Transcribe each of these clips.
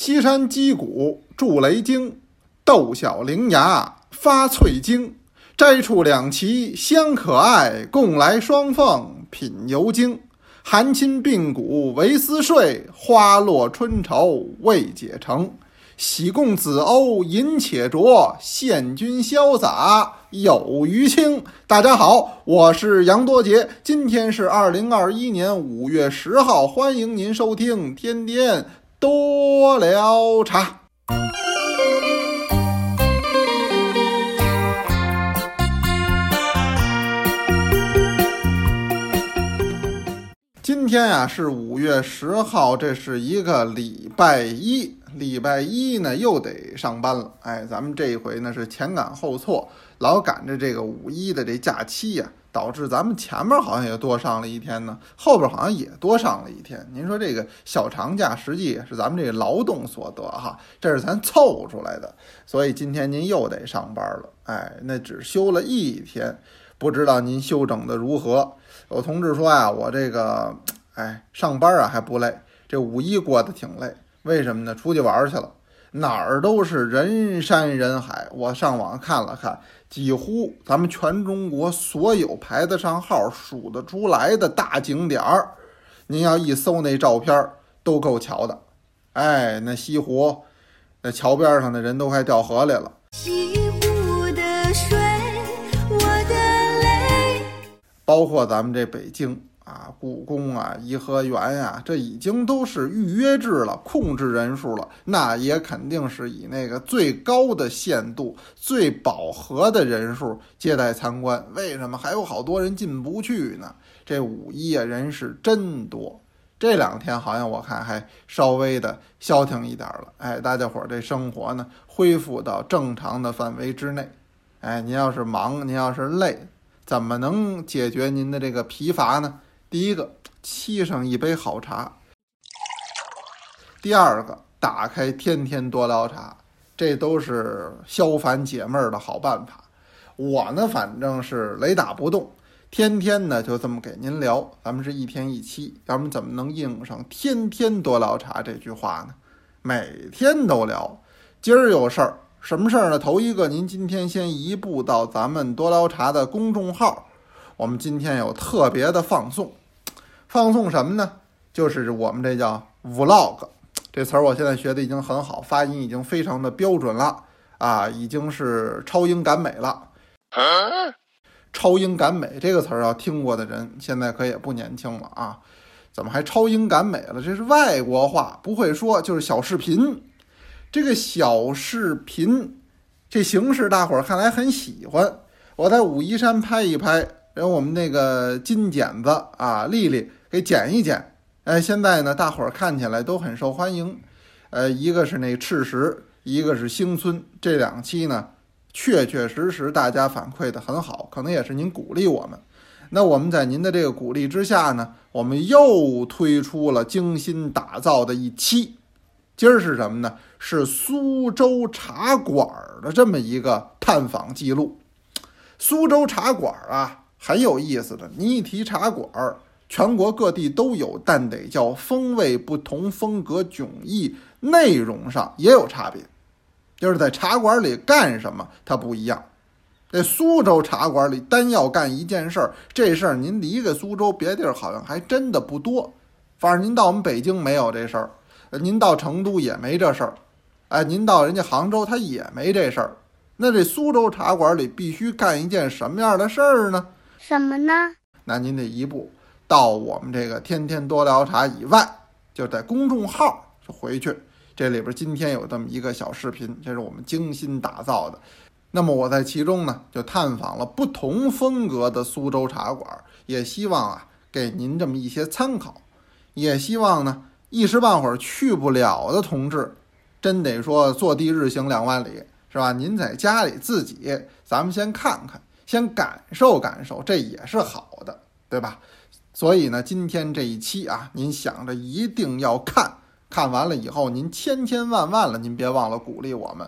西山击鼓助雷惊，斗小伶牙发翠晶。摘出两旗香可爱，共来双凤品油精。含亲并骨为思睡，花落春愁未解成。喜共子欧饮且酌，献君潇洒有余清。大家好，我是杨多杰，今天是二零二一年五月十号，欢迎您收听天天多聊茶。今天呀、是五月十号，这是一个礼拜一。礼拜一呢又得上班了，哎，咱们这一回呢是前赶后错，老赶着这个五一的这假期呀、导致咱们前面好像也多上了一天呢，后边好像也多上了一天。您说这个小长假实际是咱们这劳动所得哈，这是咱凑出来的，所以今天您又得上班了，哎，那只休了一天，不知道您休整的如何？有同志说呀，我这个哎上班啊还不累，这五一过得挺累。为什么呢？出去玩去了，哪儿都是人山人海。我上网看了看，几乎咱们全中国所有排得上号、数得出来的大景点儿，您要一搜那照片儿，都够瞧的。哎，那西湖，那桥边上的人都快掉河里了。西湖的水，我的泪。包括咱们这北京啊，故宫啊、颐和园呀、这已经都是预约制了，控制人数了，那也肯定是以那个最高的限度、最饱和的人数接待参观。为什么还有好多人进不去呢？这五一啊，人是真多。这两天好像我看还稍微的消停一点了，哎，大家伙儿这生活呢恢复到正常的范围之内。哎，您要是忙，您要是累，怎么能解决您的这个疲乏呢？第一个，沏上一杯好茶；第二个，打开天天多聊茶，这都是消烦解闷儿的好办法。我呢，反正是雷打不动，天天呢就这么给您聊。咱们是一天一期，咱们怎么能应上“天天多聊茶”这句话呢？每天都聊。今儿有事儿，什么事儿呢？头一个，您今天先移步到咱们多聊茶的公众号，我们今天有特别的放送。放送什么呢？就是我们这叫 vlog 这词儿，我现在学的已经很好，发音已经非常的标准了啊，已经是超英赶美了。超英赶美这个词儿要听过的人，现在可也不年轻了啊！怎么还超英赶美了？这是外国话，不会说，就是小视频。这个小视频这形式，大伙儿看来很喜欢。我在武夷山拍一拍，让我们那个金剪子啊，丽丽给剪一剪。哎，现在呢，大伙儿看起来都很受欢迎。呃，一个是那赤石，一个是星村，这两期呢，确确实实大家反馈的很好，可能也是您鼓励我们。那我们在您的这个鼓励之下呢，我们又推出了精心打造的一期。今儿是什么呢？是苏州茶馆的这么一个探访记录。苏州茶馆啊，很有意思的。你一提茶馆儿，全国各地都有，但得叫风味不同、风格迥异，内容上也有差别。就是在茶馆里干什么，它不一样。这苏州茶馆里单要干一件事儿，这事儿您离开苏州，别地儿好像还真的不多。反正您到我们北京没有这事儿，您到成都也没这事儿，哎，您到人家杭州他也没这事儿。那这苏州茶馆里必须干一件什么样的事儿呢？什么呢？那您得一步到我们这个天天多聊茶以外，就在公众号回去。这里边今天有这么一个小视频，这是我们精心打造的。那么我在其中呢，就探访了不同风格的苏州茶馆，也希望啊给您这么一些参考，也希望呢一时半会儿去不了的同志，真得说坐地日行两万里，是吧？您在家里自己，咱们先看看，先感受感受，这也是好的，对吧？所以呢，今天这一期啊，您想着一定要看，看完了以后，您千千万万了，您别忘了鼓励我们。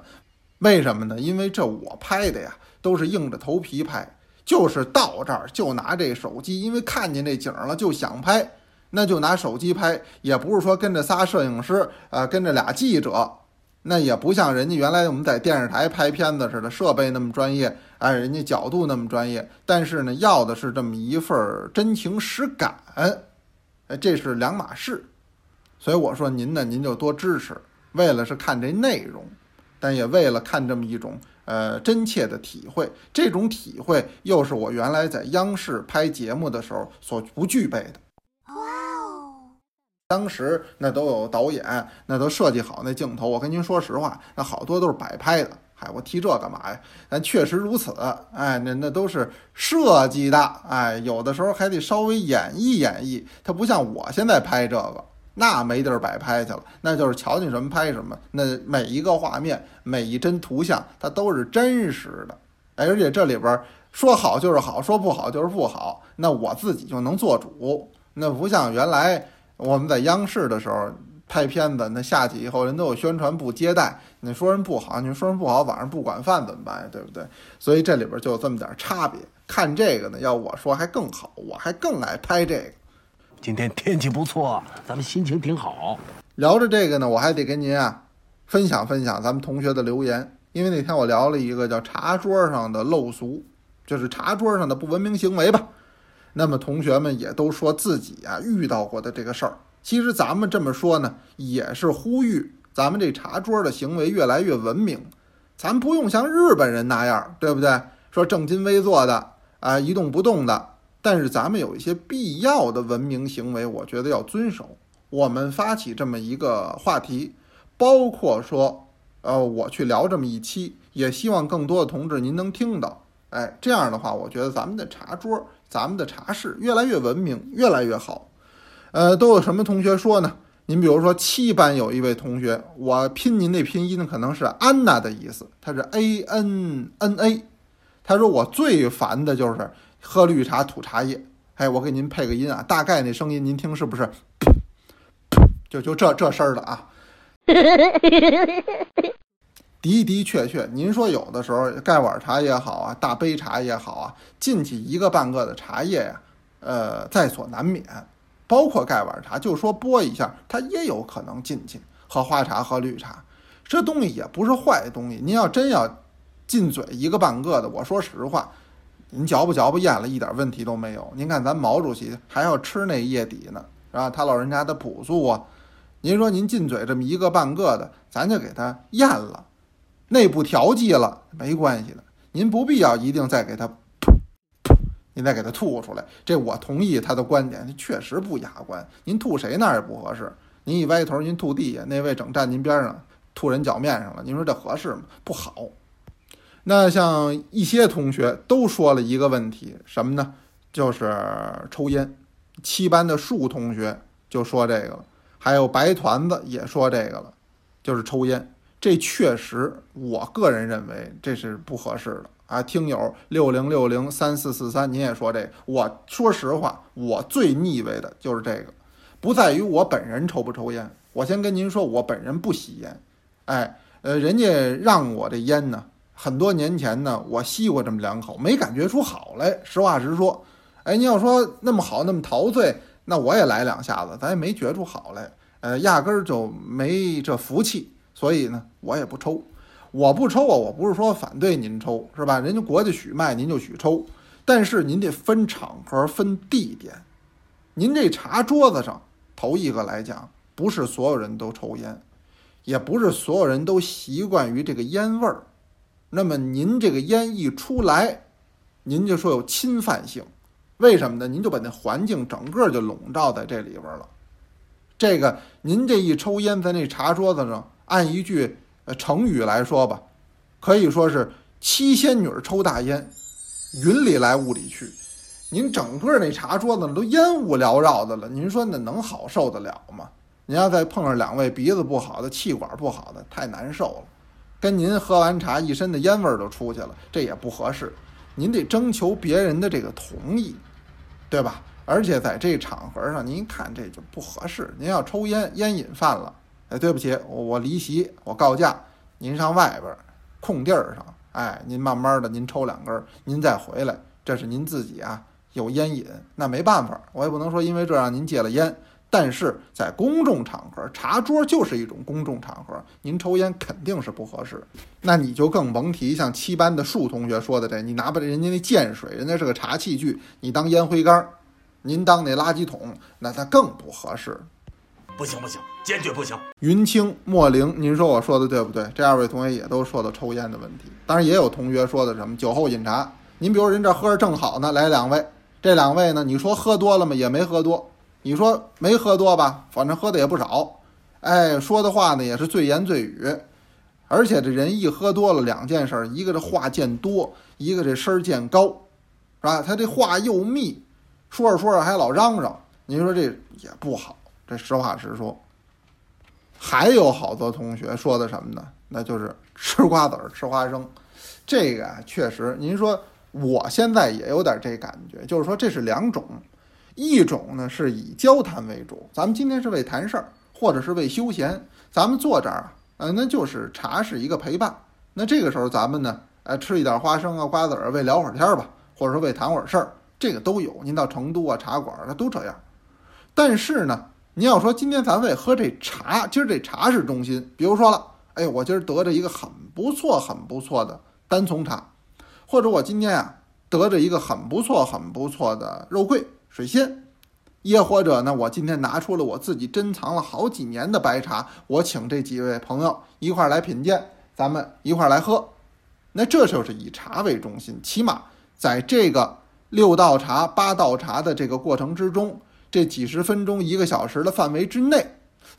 为什么呢？因为这我拍的呀，都是硬着头皮拍，就是到这儿就拿这手机，因为看见这景了就想拍。那就拿手机拍，也不是说跟着仨摄影师，呃，跟着俩记者，那也不像人家原来我们在电视台拍片子似的，设备那么专业，哎，人家角度那么专业，但是呢，要的是这么一份真情实感，哎，这是两码事。所以我说您呢，您就多支持，为了是看这内容，但也为了看这么一种呃真切的体会。这种体会又是我原来在央视拍节目的时候所不具备的。当时那都有导演，那都设计好那镜头。我跟您说实话，那好多都是摆拍的。嗨，我提这干嘛呀？但确实如此。哎，那那都是设计的。哎，有的时候还得稍微演绎演绎。它不像我现在拍这个，那没地儿摆拍去了，那就是瞧见什么拍什么。那每一个画面，每一帧图像，它都是真实的。哎，而且这里边说好就是好，说不好就是不好。那我自己就能做主。那不像原来。我们在央视的时候拍片子，那下去以后人都有宣传部接待。你说人不好，你说人不好，晚上不管饭怎么办呀？对不对？所以这里边就有这么点差别。看这个呢，要我说还更好，我还更爱拍这个。今天天气不错，咱们心情挺好。聊着这个呢，我还得跟您啊分享分享咱们同学的留言，因为那天我聊了一个叫茶桌上的陋俗，就是茶桌上的不文明行为吧。那么同学们也都说自己啊遇到过的这个事儿，其实咱们这么说呢，也是呼吁咱们这茶桌的行为越来越文明。咱不用像日本人那样，对不对？说正襟危坐的啊，一动不动的。但是咱们有一些必要的文明行为，我觉得要遵守。我们发起这么一个话题，包括说，呃，我去聊这么一期，也希望更多的同志您能听到。哎，这样的话，我觉得咱们的茶桌。咱们的茶室越来越文明，越来越好。呃，都有什么同学说呢？您比如说七班有一位同学，我拼您那拼音可能是安娜的意思，他是 A N N A。他说我最烦的就是喝绿茶吐茶叶。哎，我给您配个音啊，大概那声音您听是不是？就就这这声儿的啊。的的确确，您说有的时候盖碗茶也好啊，大杯茶也好啊，进去一个半个的茶叶呀，呃，在所难免。包括盖碗茶，就说拨一下，它也有可能进去。喝花茶、喝绿茶，这东西也不是坏东西。您要真要进嘴一个半个的，我说实话，您嚼不嚼不咽了，一点问题都没有。您看咱毛主席还要吃那叶底呢，是吧？他老人家的朴素啊。您说您进嘴这么一个半个的，咱就给他咽了。内部调剂了没关系的，您不必要一定再给他，您再给他吐出来。这我同意他的观点，确实不雅观。您吐谁那儿也不合适。您一歪头，您吐地下，那位整站您边上，吐人脚面上了。您说这合适吗？不好。那像一些同学都说了一个问题，什么呢？就是抽烟。七班的树同学就说这个了，还有白团子也说这个了，就是抽烟。这确实，我个人认为这是不合适的啊！听友六零六零三四四三，您也说这个，我说实话，我最腻味的就是这个，不在于我本人抽不抽烟，我先跟您说，我本人不吸烟，哎，呃，人家让我这烟呢，很多年前呢，我吸过这么两口，没感觉出好来，实话实说，哎，你要说那么好，那么陶醉，那我也来两下子，咱也没觉出好来，呃，压根儿就没这福气。所以呢，我也不抽，我不抽啊，我不是说反对您抽，是吧？人家国家许卖，您就许抽，但是您得分场合、分地点。您这茶桌子上，头一个来讲，不是所有人都抽烟，也不是所有人都习惯于这个烟味儿。那么您这个烟一出来，您就说有侵犯性，为什么呢？您就把那环境整个就笼罩在这里边了。这个您这一抽烟，在那茶桌子上。按一句呃成语来说吧，可以说是七仙女抽大烟，云里来雾里去。您整个那茶桌子都烟雾缭绕的了，您说那能好受得了吗？您要再碰上两位鼻子不好的、气管不好的，太难受了。跟您喝完茶，一身的烟味儿都出去了，这也不合适。您得征求别人的这个同意，对吧？而且在这场合上，您看这就不合适。您要抽烟，烟瘾犯了。哎，对不起，我我离席，我告假，您上外边空地儿上，哎，您慢慢的您抽两根，您再回来，这是您自己啊有烟瘾，那没办法，我也不能说因为这让您戒了烟。但是在公众场合，茶桌就是一种公众场合，您抽烟肯定是不合适。那你就更甭提像七班的树同学说的这，你拿把人家那涧水，人家是个茶器具，你当烟灰缸，您当那垃圾桶，那它更不合适。不行不行，坚决不行！云清、莫灵，您说我说的对不对？这二位同学也都说到抽烟的问题，当然也有同学说的什么酒后饮茶。您比如人这喝着正好呢，来两位，这两位呢，你说喝多了吗？也没喝多。你说没喝多吧？反正喝的也不少。哎，说的话呢也是醉言醉语，而且这人一喝多了，两件事，一个这话见多，一个这声儿见高，是吧？他这话又密，说着说着还老嚷嚷，您说这也不好。这实话实说。还有好多同学说的什么呢？那就是吃瓜子儿、吃花生，这个啊，确实，您说我现在也有点这感觉，就是说这是两种，一种呢是以交谈为主，咱们今天是为谈事儿，或者是为休闲，咱们坐这儿啊，呃，那就是茶是一个陪伴，那这个时候咱们呢，呃，吃一点花生啊、瓜子儿，为聊会儿天儿吧，或者说为谈会儿事儿，这个都有。您到成都啊茶馆儿，它都这样。但是呢，您要说今天咱为喝这茶，今儿这茶是中心，比如说了，哎，我今儿得着一个很不错、很不错的单丛茶，或者我今天啊得着一个很不错、很不错的肉桂、水仙，也或者呢，我今天拿出了我自己珍藏了好几年的白茶，我请这几位朋友一块儿来品鉴，咱们一块儿来喝。那这就是以茶为中心，起码在这个六道茶、八道茶的这个过程之中，这几十分钟、一个小时的范围之内，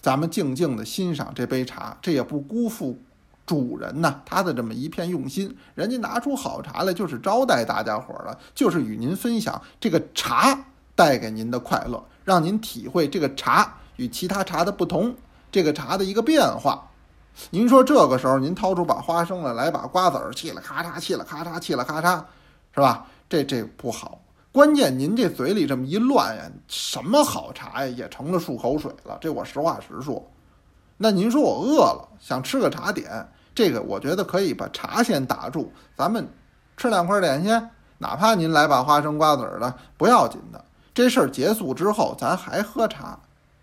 咱们静静的欣赏这杯茶，这也不辜负主人呐他的这么一片用心。人家拿出好茶来，就是招待大家伙儿了，就是与您分享这个茶带给您的快乐，让您体会这个茶与其他茶的不同，这个茶的一个变化。您说这个时候，您掏出把花生来，来把瓜子儿，嘁了咔嚓，嘁了咔嚓，嘁了咔嚓，是吧？这这不好。关键您这嘴里这么一乱呀，什么好茶呀，也成了漱口水了。这我实话实说。那您说我饿了，想吃个茶点，这个我觉得可以把茶先打住，咱们吃两块点心，哪怕您来把花生瓜子儿的，不要紧的。这事儿结束之后，咱还喝茶。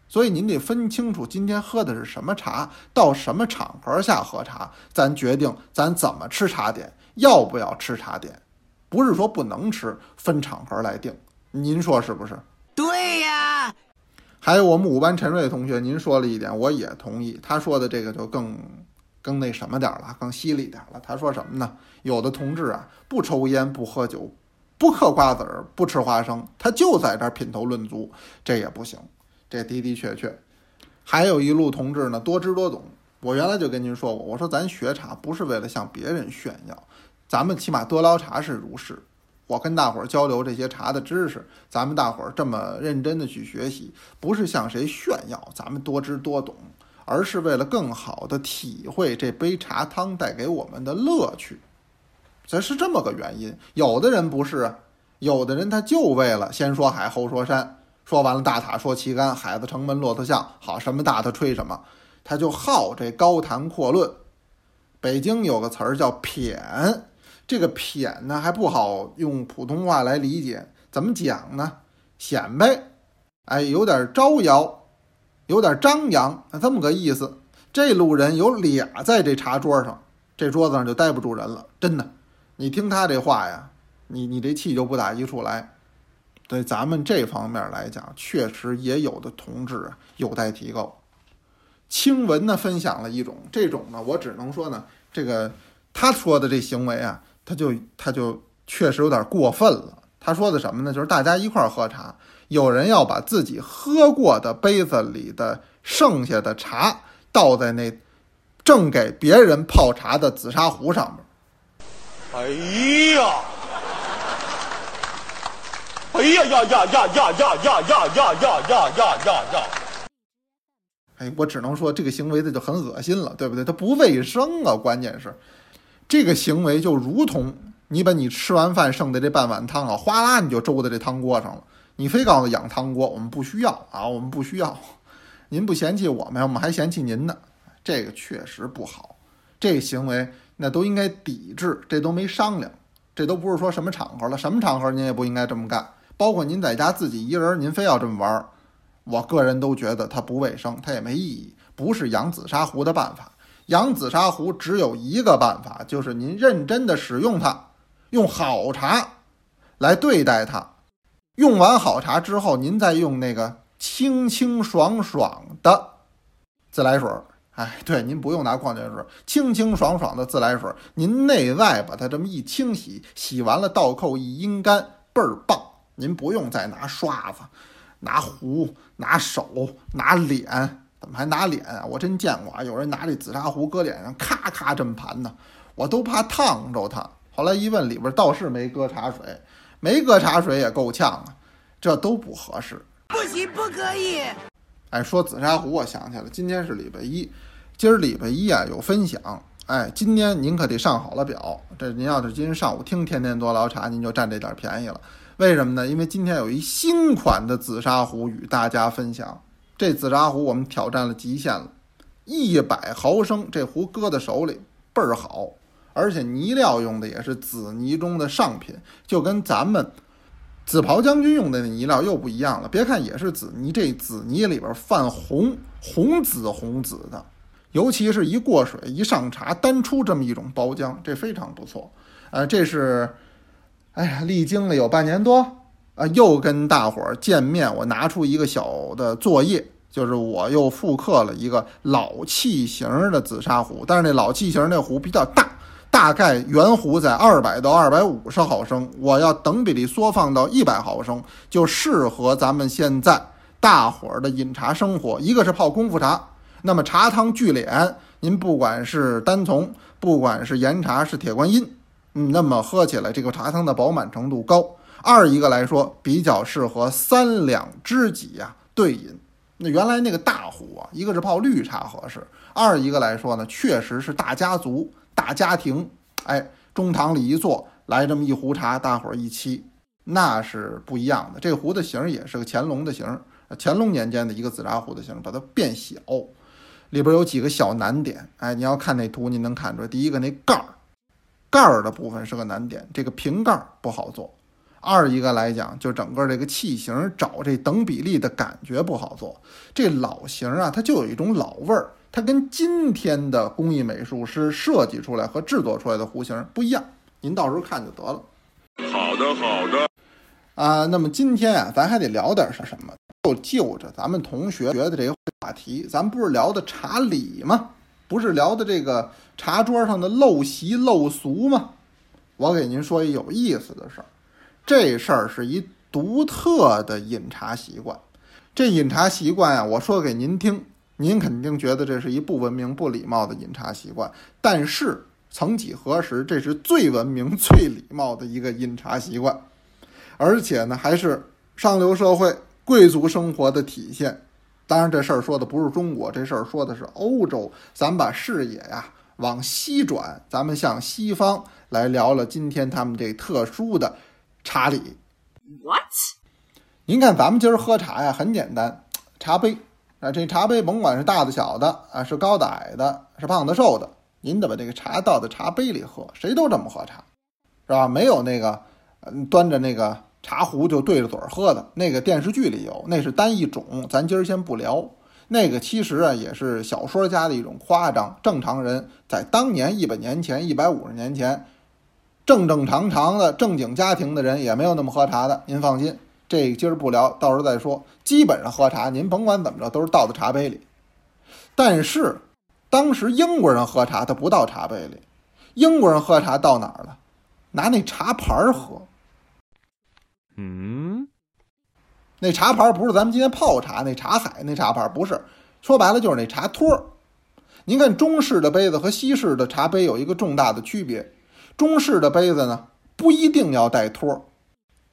所以您得分清楚今天喝的是什么茶，到什么场合下喝茶，咱决定咱怎么吃茶点，要不要吃茶点，不是说不能吃，分场合来定。您说是不是？对呀，还有我们五班陈瑞同学，您说了一点，我也同意。他说的这个就更更那什么点儿了，更犀利点儿了。他说什么呢？有的同志啊，不抽烟，不喝酒，不嗑瓜子儿，不吃花生，他就在这儿品头论足，这也不行。这的的确确，还有一路同志呢，多知多懂。我原来就跟您说过，我说咱学茶不是为了向别人炫耀，咱们起码多捞茶是如是。我跟大伙儿交流这些茶的知识，咱们大伙儿这么认真的去学习，不是向谁炫耀，咱们多知多懂，而是为了更好的体会这杯茶汤带给我们的乐趣。这是这么个原因。有的人不是，有的人他就为了先说海后说山。说完了大塔说旗杆，海子城门骆驼象，好什么大他吹什么，他就好这高谈阔论。北京有个词儿叫谝，这个谝呢还不好用普通话来理解，怎么讲呢？显摆，哎，有点招摇，有点张扬，这么个意思。这路人有俩在这茶桌上，这桌子上就待不住人了，真的。你听他这话呀，你你这气就不打一处来。对咱们这方面来讲，确实也有的同志有待提高。青文呢分享了一种，这种呢我只能说呢，这个他说的这行为啊，他就他就确实有点过分了。他说的什么呢？就是大家一块儿喝茶，有人要把自己喝过的杯子里的剩下的茶倒在那正给别人泡茶的紫砂壶上面。哎呀！哎呀呀呀呀呀呀呀呀呀呀呀呀呀！哎，我只能说这个行为这就很恶心了，对不对？它不卫生啊！关键是，这个行为就如同你把你吃完饭剩的这半碗汤啊，哗啦你就周在这汤锅上了。你非告诉养汤锅，我们不需要啊，我们不需要。您不嫌弃我们，我们还嫌弃您呢。这个确实不好，这个行为那都应该抵制，这都没商量，这都不是说什么场合了，什么场合您也不应该这么干。包括您在家自己一人，您非要这么玩，我个人都觉得它不卫生，它也没意义，不是养紫砂壶的办法。养紫砂壶只有一个办法，就是您认真的使用它，用好茶来对待它。用完好茶之后，您再用那个清清爽爽的自来水儿。哎，对，您不用拿矿泉水，清清爽爽的自来水儿，您内外把它这么一清洗，洗完了倒扣一阴干，倍儿棒。您不用再拿刷子、拿壶、拿手、拿脸，怎么还拿脸啊？我真见过啊，有人拿这紫砂壶搁脸上，咔咔这么盘呢，我都怕烫着它。后来一问，里边倒是没搁茶水，没搁茶水也够呛啊，这都不合适。不行，不可以。哎，说紫砂壶，我想起来了，今天是礼拜一，今儿礼拜一啊有分享。哎，今天您可得上好了表，这您要是今天上午听天天多聊茶，您就占这点便宜了。为什么呢？因为今天有一新款的紫砂壶与大家分享。这紫砂壶我们挑战了极限了，一百毫升，这壶搁在手里倍儿好，而且泥料用的也是紫泥中的上品，就跟咱们紫袍将军用的那泥料又不一样了。别看也是紫泥，这紫泥里边泛红，红紫红紫的，尤其是一过水一上茶，单出这么一种包浆，这非常不错。呃，这是。哎呀，历经了有半年多啊，又跟大伙儿见面，我拿出一个小的作业，就是我又复刻了一个老器型的紫砂壶，但是那老器型那壶比较大，大概圆壶在二百到二百五十毫升，我要等比例缩放到一百毫升，就适合咱们现在大伙儿的饮茶生活。一个是泡功夫茶，那么茶汤聚敛，您不管是单丛，不管是岩茶，是铁观音。嗯，那么喝起来这个茶汤的饱满程度高。二一个来说，比较适合三两知己呀对饮。那原来那个大壶啊，一个是泡绿茶合适，二一个来说呢，确实是大家族、大家庭，哎，中堂里一坐，来这么一壶茶，大伙儿一沏，那是不一样的。这壶的形也是个乾隆的形，乾隆年间的一个紫砂壶的形，把它变小，里边有几个小难点。哎，你要看那图，你能看出来，第一个那盖儿。盖儿的部分是个难点，这个瓶盖不好做。二一个来讲，就整个这个器型找这等比例的感觉不好做。这老型啊，它就有一种老味儿，它跟今天的工艺美术师设计出来和制作出来的壶型不一样。您到时候看就得了。好的，好的。啊，那么今天啊，咱还得聊点是什么？就就着咱们同学学的这个话题，咱不是聊的茶礼吗？不是聊的这个茶桌上的陋习陋俗吗？我给您说一有意思的事儿，这事儿是一独特的饮茶习惯。这饮茶习惯啊，我说给您听，您肯定觉得这是一不文明、不礼貌的饮茶习惯。但是曾几何时，这是最文明、最礼貌的一个饮茶习惯，而且呢，还是上流社会贵族生活的体现。当然，这事儿说的不是中国，这事儿说的是欧洲。咱把视野呀往西转，咱们向西方来聊聊今天他们这特殊的茶礼。What？您看，咱们今儿喝茶呀，很简单，茶杯啊，这茶杯甭管是大的、小的啊，是高的、矮的，是胖的、瘦的，您得把这个茶倒在茶杯里喝，谁都这么喝茶，是吧？没有那个，嗯，端着那个。茶壶就对着嘴儿喝的那个电视剧里有，那是单一种，咱今儿先不聊。那个其实啊也是小说家的一种夸张，正常人在当年一百年前、一百五十年前，正正常常的正经家庭的人也没有那么喝茶的。您放心，这今儿不聊，到时候再说。基本上喝茶，您甭管怎么着，都是倒在茶杯里。但是当时英国人喝茶，他不倒茶杯里，英国人喝茶倒哪儿了？拿那茶盘儿喝。嗯，那茶盘不是咱们今天泡茶那茶海那茶盘，不是，说白了就是那茶托儿。您看中式的杯子和西式的茶杯有一个重大的区别，中式的杯子呢不一定要带托儿。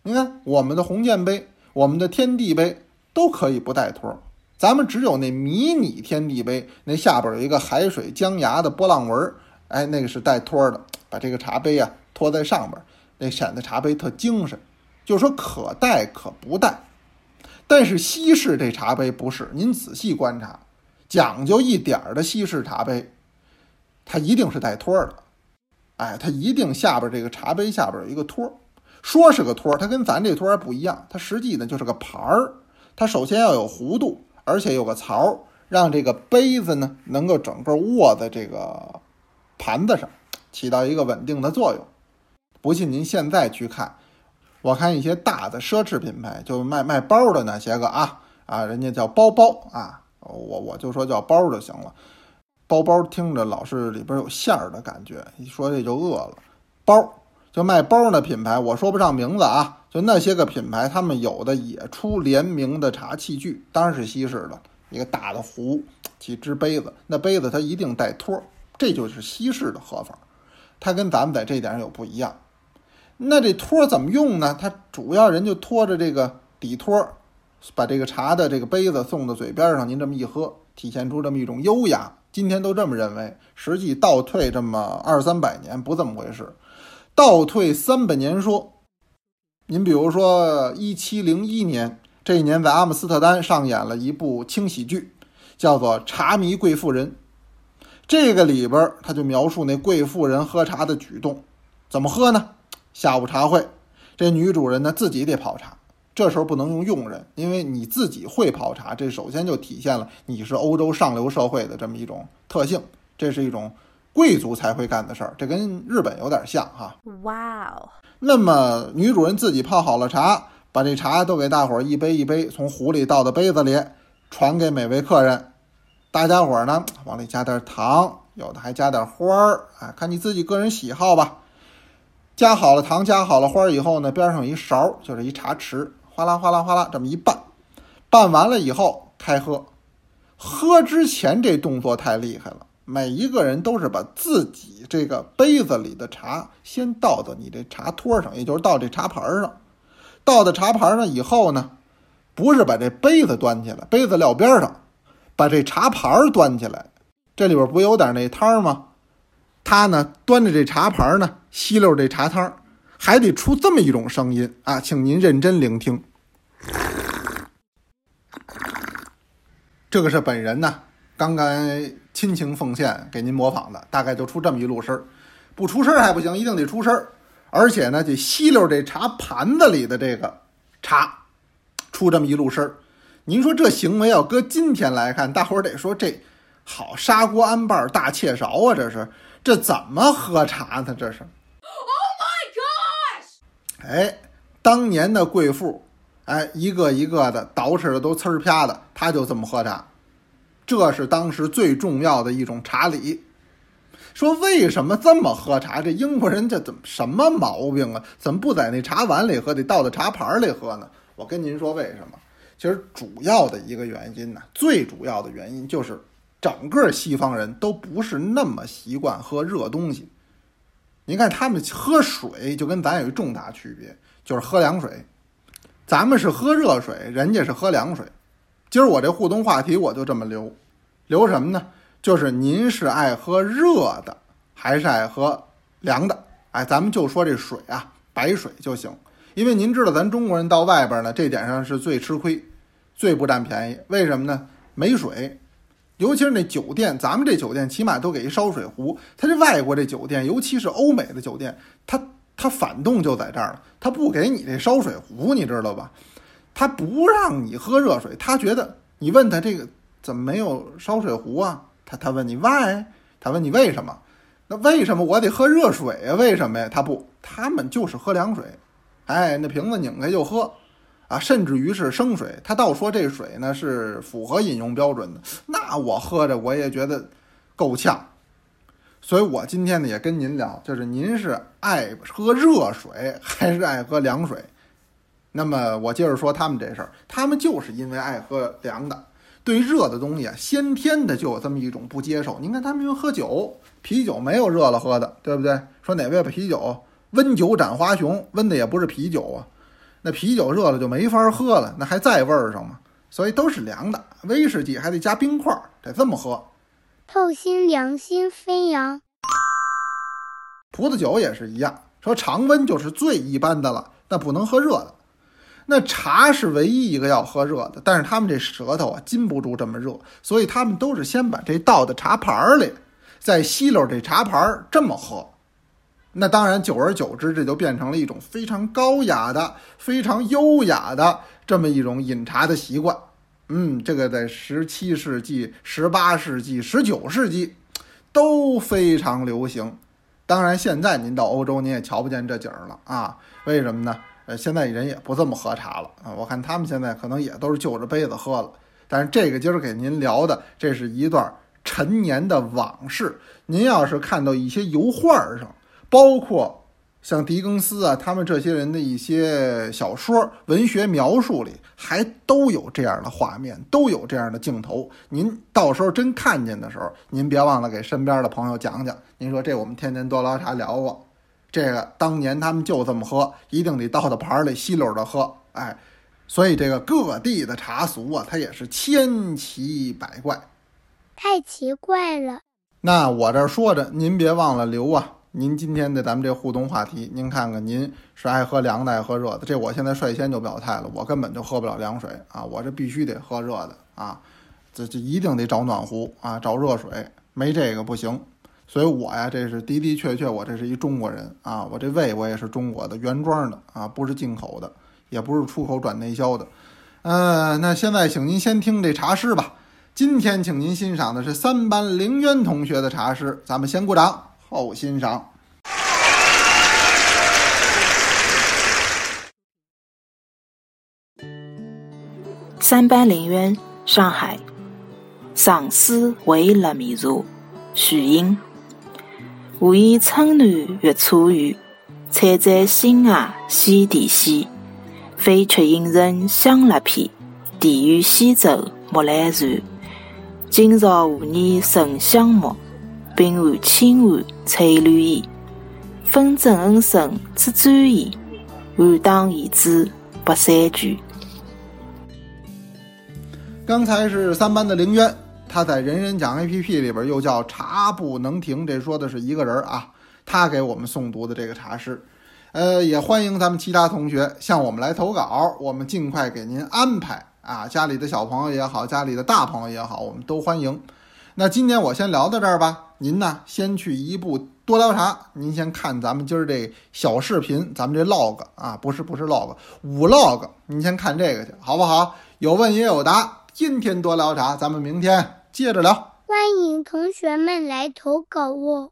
您看我们的红箭杯、我们的天地杯都可以不带托儿，咱们只有那迷你天地杯，那下边有一个海水江崖的波浪纹儿，哎，那个是带托儿的，把这个茶杯啊托在上边，那显得茶杯特精神。就说可带可不带，但是西式这茶杯不是。您仔细观察，讲究一点儿的西式茶杯，它一定是带托儿的。哎，它一定下边这个茶杯下边有一个托儿。说是个托儿，它跟咱这托儿还不一样，它实际呢就是个盘儿。它首先要有弧度，而且有个槽，让这个杯子呢能够整个握在这个盘子上，起到一个稳定的作用。不信您现在去看，我看一些大的奢侈品牌，就卖卖包的那些个啊啊，人家叫包包啊，我我就说叫包就行了。包包听着老是里边有馅儿的感觉，一说这就饿了。包就卖包那品牌，我说不上名字啊，就那些个品牌，他们有的也出联名的茶器具，当然是西式的，一个大的壶，几只杯子，那杯子它一定带托，这就是西式的喝法，它跟咱们在这点上有不一样。那这托怎么用呢？它主要人就托着这个底托，把这个茶的这个杯子送到嘴边上，您这么一喝，体现出这么一种优雅。今天都这么认为，实际倒退这么二三百年不这么回事。倒退三百年说，您比如说一七零一年这一年，在阿姆斯特丹上演了一部轻喜剧，叫做《茶迷贵妇人》。这个里边他就描述那贵妇人喝茶的举动，怎么喝呢？下午茶会，这女主人呢自己得泡茶。这时候不能用佣人，因为你自己会泡茶，这首先就体现了你是欧洲上流社会的这么一种特性，这是一种贵族才会干的事儿，这跟日本有点像哈。哇哦！那么女主人自己泡好了茶，把这茶都给大伙儿一杯一杯从壶里倒到杯子里，传给每位客人。大家伙儿呢往里加点糖，有的还加点花儿，啊，看你自己个人喜好吧。加好了糖，加好了花儿以后呢，边上有一勺，就是一茶匙。哗啦哗啦哗啦，这么一拌，拌完了以后开喝。喝之前这动作太厉害了，每一个人都是把自己这个杯子里的茶先倒到你这茶托上，也就是倒这茶盘上。倒到茶盘上以后呢，不是把这杯子端起来，杯子撂边上，把这茶盘端起来。这里边不有点那汤吗？他呢端着这茶盘呢，吸溜这茶汤。还得出这么一种声音啊，请您认真聆听。这个是本人呢刚刚亲情奉献给您模仿的，大概就出这么一路声儿，不出声儿还不行，一定得出声儿，而且呢得吸溜这茶盘子里的这个茶，出这么一路声儿。您说这行为要搁今天来看，大伙儿得说这好砂锅安瓣大切勺啊，这是这怎么喝茶呢？这是。哎，当年的贵妇，哎，一个一个的捯饬的都呲儿啪的，她就这么喝茶，这是当时最重要的一种茶礼。说为什么这么喝茶？这英国人这怎么什么毛病啊？怎么不在那茶碗里喝，得倒到茶盘里喝呢？我跟您说为什么？其实主要的一个原因呢，最主要的原因就是整个西方人都不是那么习惯喝热东西。您看他们喝水就跟咱有一重大区别，就是喝凉水。咱们是喝热水，人家是喝凉水。今儿我这互动话题我就这么留，留什么呢？就是您是爱喝热的还是爱喝凉的？哎，咱们就说这水啊，白水就行。因为您知道，咱中国人到外边呢，这点上是最吃亏、最不占便宜。为什么呢？没水。尤其是那酒店，咱们这酒店起码都给一烧水壶。他这外国这酒店，尤其是欧美的酒店，他他反动就在这儿了，他不给你这烧水壶，你知道吧？他不让你喝热水，他觉得你问他这个怎么没有烧水壶啊？他他问你 why？他问你为什么？那为什么我得喝热水啊？为什么呀？他不，他们就是喝凉水。哎，那瓶子拧开就喝。啊，甚至于是生水，他倒说这水呢是符合饮用标准的，那我喝着我也觉得够呛。所以我今天呢也跟您聊，就是您是爱喝热水还是爱喝凉水？那么我接着说他们这事儿，他们就是因为爱喝凉的，对热的东西啊，先天的就有这么一种不接受。您看他们因为喝酒，啤酒没有热了喝的，对不对？说哪位啤酒温酒斩华雄，温的也不是啤酒啊。那啤酒热了就没法喝了，那还在味儿上吗？所以都是凉的。威士忌还得加冰块，得这么喝。透心凉心飞扬。葡萄酒也是一样，说常温就是最一般的了，那不能喝热的。那茶是唯一一个要喝热的，但是他们这舌头啊禁不住这么热，所以他们都是先把这倒到茶盘里，再吸溜这茶盘这么喝。那当然，久而久之，这就变成了一种非常高雅的、非常优雅的这么一种饮茶的习惯。嗯，这个在十七世纪、十八世纪、十九世纪都非常流行。当然，现在您到欧洲，您也瞧不见这景儿了啊？为什么呢？呃，现在人也不这么喝茶了啊。我看他们现在可能也都是就着杯子喝了。但是这个今儿给您聊的，这是一段陈年的往事。您要是看到一些油画上，包括像狄更斯啊，他们这些人的一些小说、文学描述里，还都有这样的画面，都有这样的镜头。您到时候真看见的时候，您别忘了给身边的朋友讲讲。您说这我们天天多聊茶聊过，这个当年他们就这么喝，一定得倒到盘里稀溜的喝。哎，所以这个各地的茶俗啊，它也是千奇百怪。太奇怪了。那我这说着，您别忘了留啊。您今天的咱们这互动话题，您看看您是爱喝凉的，爱喝热的？这我现在率先就表态了，我根本就喝不了凉水啊，我这必须得喝热的啊，这这一定得找暖壶啊，找热水，没这个不行。所以我呀，这是的的确确，我这是一中国人啊，我这胃我也是中国的原装的啊，不是进口的，也不是出口转内销的。嗯，那现在请您先听这茶诗吧。今天请您欣赏的是三班凌渊同学的茶诗，咱们先鼓掌。后欣赏。三班林渊，上海。上思为勒米茶，徐英。何以春暖月初圆？采摘新芽西地西。飞却迎人香辣片，地远西走木兰船。今朝何年沉香木？冰寒清寒翠绿衣，风正恩声知转移，寒当遗子百三句。刚才是三班的凌渊，他在人人讲 APP 里边又叫茶不能停，这说的是一个人啊，他给我们诵读的这个茶诗。呃，也欢迎咱们其他同学向我们来投稿，我们尽快给您安排啊，家里的小朋友也好，家里的大朋友也好，我们都欢迎。那今天我先聊到这儿吧。您呢，先去一步多聊啥。您先看咱们今儿这小视频，咱们这 log 啊，不是不是 log，五 log，您先看这个去，好不好？有问也有答。今天多聊啥，咱们明天接着聊。欢迎同学们来投稿哦。